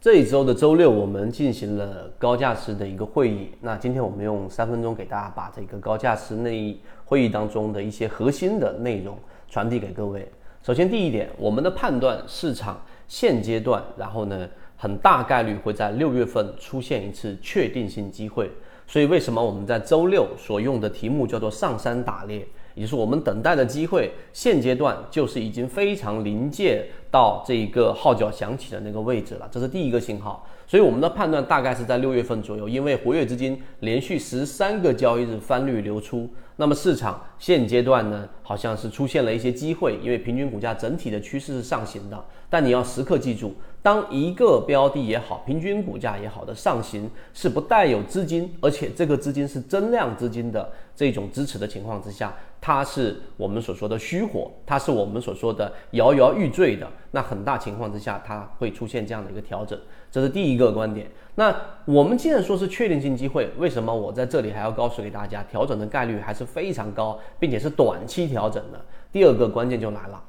这一周的周六，我们进行了高价值的一个会议。那今天我们用三分钟给大家把这个高价值那一会议当中的一些核心的内容传递给各位。首先，第一点，我们的判断市场现阶段，然后呢，很大概率会在六月份出现一次确定性机会。所以，为什么我们在周六所用的题目叫做上山打猎？也就是我们等待的机会，现阶段就是已经非常临界到这一个号角响起的那个位置了，这是第一个信号。所以我们的判断大概是在六月份左右，因为活跃资金连续十三个交易日翻绿流出，那么市场现阶段呢，好像是出现了一些机会，因为平均股价整体的趋势是上行的。但你要时刻记住，当一个标的也好，平均股价也好的上行是不带有资金，而且这个资金是增量资金的这种支持的情况之下。它是我们所说的虚火，它是我们所说的摇摇欲坠的。那很大情况之下，它会出现这样的一个调整，这是第一个观点。那我们既然说是确定性机会，为什么我在这里还要告诉给大家，调整的概率还是非常高，并且是短期调整的？第二个关键就来了，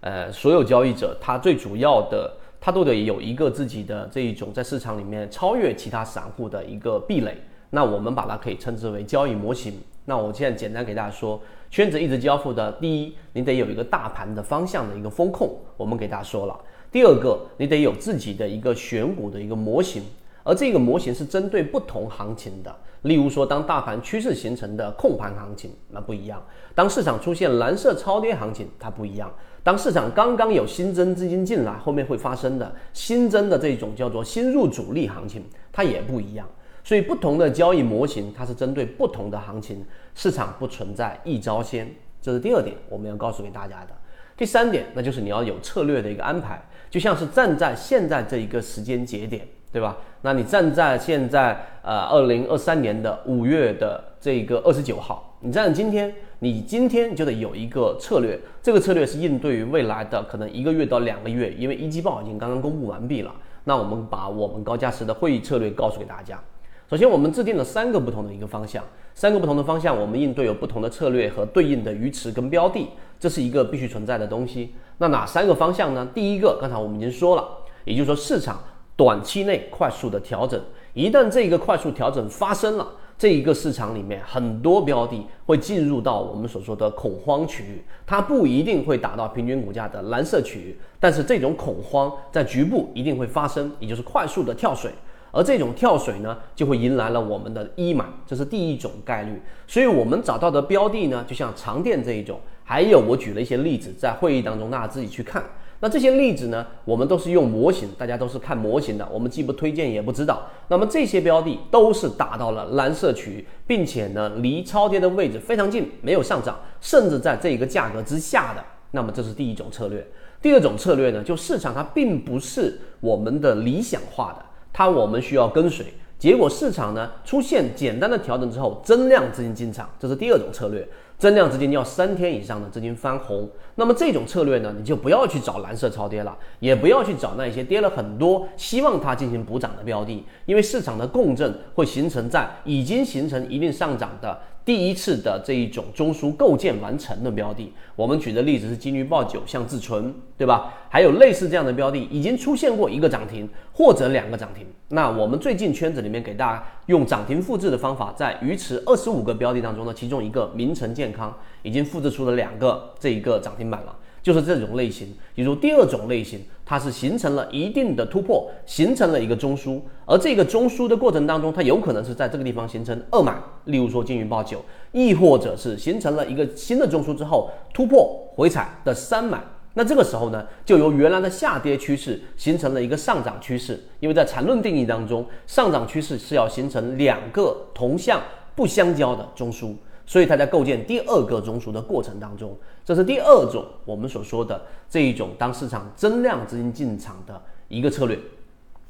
呃，所有交易者他最主要的，他都得有一个自己的这一种在市场里面超越其他散户的一个壁垒。那我们把它可以称之为交易模型。那我现在简单给大家说。圈子一直交付的，第一，你得有一个大盘的方向的一个风控，我们给大家说了。第二个，你得有自己的一个选股的一个模型，而这个模型是针对不同行情的。例如说，当大盘趋势形成的控盘行情，那不一样；当市场出现蓝色超跌行情，它不一样；当市场刚刚有新增资金进来，后面会发生的新增的这种叫做新入主力行情，它也不一样。所以，不同的交易模型，它是针对不同的行情，市场不存在一招鲜，这是第二点，我们要告诉给大家的。第三点，那就是你要有策略的一个安排，就像是站在现在这一个时间节点，对吧？那你站在现在，呃，二零二三年的五月的这个二十九号，你站在今天，你今天就得有一个策略，这个策略是应对于未来的可能一个月到两个月，因为一季报已经刚刚公布完毕了，那我们把我们高价值的会议策略告诉给大家。首先，我们制定了三个不同的一个方向，三个不同的方向，我们应对有不同的策略和对应的鱼池跟标的，这是一个必须存在的东西。那哪三个方向呢？第一个，刚才我们已经说了，也就是说市场短期内快速的调整，一旦这个快速调整发生了，这一个市场里面很多标的会进入到我们所说的恐慌区域，它不一定会达到平均股价的蓝色区域，但是这种恐慌在局部一定会发生，也就是快速的跳水。而这种跳水呢，就会迎来了我们的一买，这是第一种概率。所以，我们找到的标的呢，就像长电这一种，还有我举了一些例子，在会议当中大家自己去看。那这些例子呢，我们都是用模型，大家都是看模型的，我们既不推荐也不知道。那么这些标的都是达到了蓝色区域，并且呢，离超跌的位置非常近，没有上涨，甚至在这个价格之下的。那么这是第一种策略。第二种策略呢，就市场它并不是我们的理想化的。它我们需要跟随，结果市场呢出现简单的调整之后，增量资金进场，这是第二种策略。增量资金要三天以上的资金翻红，那么这种策略呢，你就不要去找蓝色超跌了，也不要去找那些跌了很多，希望它进行补涨的标的，因为市场的共振会形成在已经形成一定上涨的。第一次的这一种中枢构建完成的标的，我们举的例子是金鱼报九，像自存，对吧？还有类似这样的标的，已经出现过一个涨停或者两个涨停。那我们最近圈子里面给大家用涨停复制的方法，在鱼池二十五个标的当中呢，其中一个名城健康已经复制出了两个这一个涨停板了。就是这种类型，比如第二种类型，它是形成了一定的突破，形成了一个中枢，而这个中枢的过程当中，它有可能是在这个地方形成二买，例如说金云报九，亦或者是形成了一个新的中枢之后突破回踩的三买，那这个时候呢，就由原来的下跌趋势形成了一个上涨趋势，因为在缠论定义当中，上涨趋势是要形成两个同向不相交的中枢。所以它在构建第二个中枢的过程当中，这是第二种我们所说的这一种当市场增量资金进场的一个策略。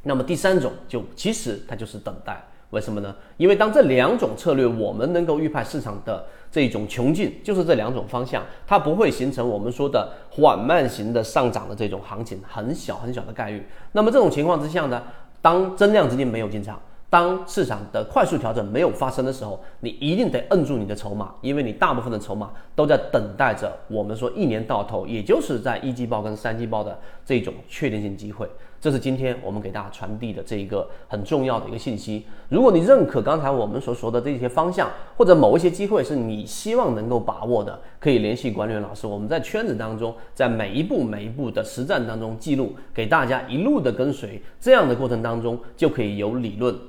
那么第三种就其实它就是等待，为什么呢？因为当这两种策略我们能够预判市场的这种穷尽，就是这两种方向，它不会形成我们说的缓慢型的上涨的这种行情，很小很小的概率。那么这种情况之下呢，当增量资金没有进场。当市场的快速调整没有发生的时候，你一定得摁住你的筹码，因为你大部分的筹码都在等待着我们说一年到头，也就是在一季报跟三季报的这种确定性机会。这是今天我们给大家传递的这一个很重要的一个信息。如果你认可刚才我们所说的这些方向，或者某一些机会是你希望能够把握的，可以联系管理员老师。我们在圈子当中，在每一步每一步的实战当中记录，给大家一路的跟随，这样的过程当中就可以由理论